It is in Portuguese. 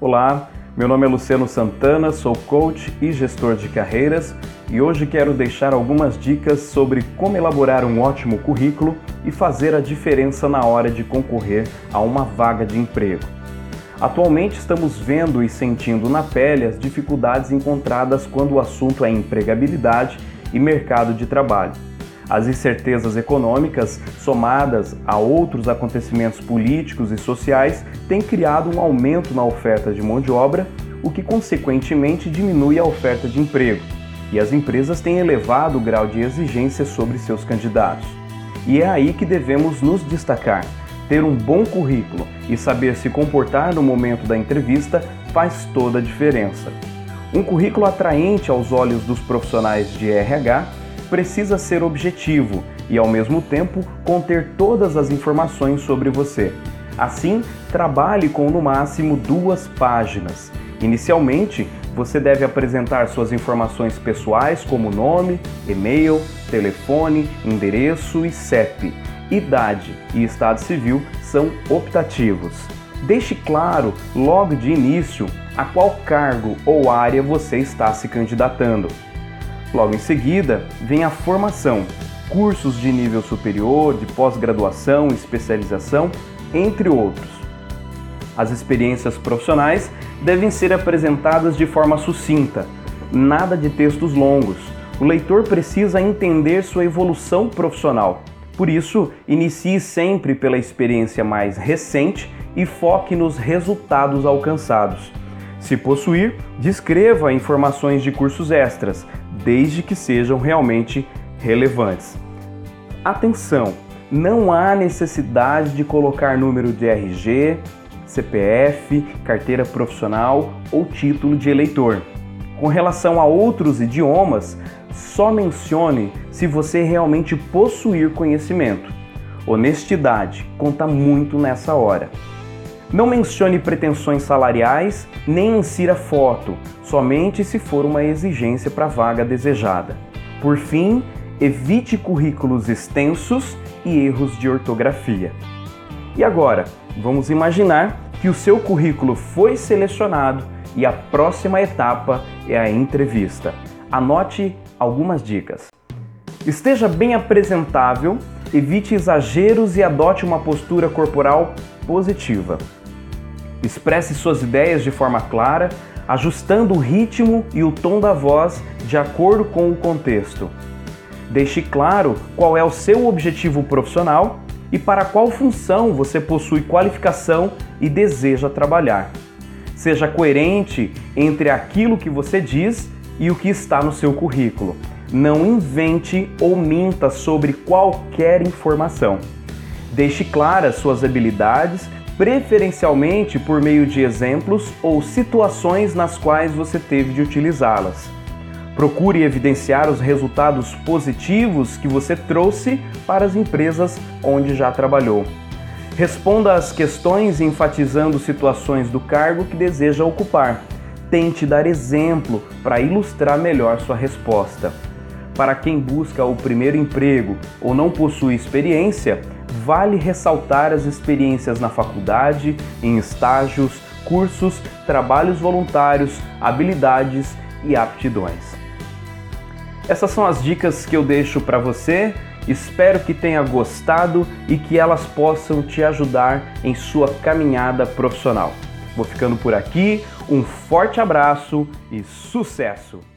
Olá, meu nome é Luciano Santana, sou coach e gestor de carreiras e hoje quero deixar algumas dicas sobre como elaborar um ótimo currículo e fazer a diferença na hora de concorrer a uma vaga de emprego. Atualmente estamos vendo e sentindo na pele as dificuldades encontradas quando o assunto é empregabilidade e mercado de trabalho. As incertezas econômicas, somadas a outros acontecimentos políticos e sociais, têm criado um aumento na oferta de mão de obra, o que consequentemente diminui a oferta de emprego. E as empresas têm elevado o grau de exigência sobre seus candidatos. E é aí que devemos nos destacar. Ter um bom currículo e saber se comportar no momento da entrevista faz toda a diferença. Um currículo atraente aos olhos dos profissionais de RH precisa ser objetivo e, ao mesmo tempo, conter todas as informações sobre você. Assim, trabalhe com no máximo duas páginas. Inicialmente, você deve apresentar suas informações pessoais como nome, e-mail, telefone, endereço e CEP. Idade e estado civil são optativos. Deixe claro, logo de início, a qual cargo ou área você está se candidatando. Logo em seguida, vem a formação, cursos de nível superior, de pós-graduação, especialização, entre outros. As experiências profissionais devem ser apresentadas de forma sucinta, nada de textos longos. O leitor precisa entender sua evolução profissional. Por isso, inicie sempre pela experiência mais recente e foque nos resultados alcançados. Se possuir, descreva informações de cursos extras, desde que sejam realmente relevantes. Atenção! Não há necessidade de colocar número de RG, CPF, carteira profissional ou título de eleitor. Com relação a outros idiomas, só mencione se você realmente possuir conhecimento. Honestidade conta muito nessa hora. Não mencione pretensões salariais nem insira foto, somente se for uma exigência para a vaga desejada. Por fim, evite currículos extensos e erros de ortografia. E agora, vamos imaginar que o seu currículo foi selecionado e a próxima etapa é a entrevista. Anote algumas dicas. Esteja bem apresentável, evite exageros e adote uma postura corporal positiva. Expresse suas ideias de forma clara, ajustando o ritmo e o tom da voz de acordo com o contexto. Deixe claro qual é o seu objetivo profissional e para qual função você possui qualificação e deseja trabalhar. Seja coerente entre aquilo que você diz e o que está no seu currículo. Não invente ou minta sobre qualquer informação. Deixe claras suas habilidades preferencialmente por meio de exemplos ou situações nas quais você teve de utilizá-las. Procure evidenciar os resultados positivos que você trouxe para as empresas onde já trabalhou. Responda às questões enfatizando situações do cargo que deseja ocupar. Tente dar exemplo para ilustrar melhor sua resposta. Para quem busca o primeiro emprego ou não possui experiência, vale ressaltar as experiências na faculdade, em estágios, cursos, trabalhos voluntários, habilidades e aptidões. Essas são as dicas que eu deixo para você. Espero que tenha gostado e que elas possam te ajudar em sua caminhada profissional. Vou ficando por aqui, um forte abraço e sucesso!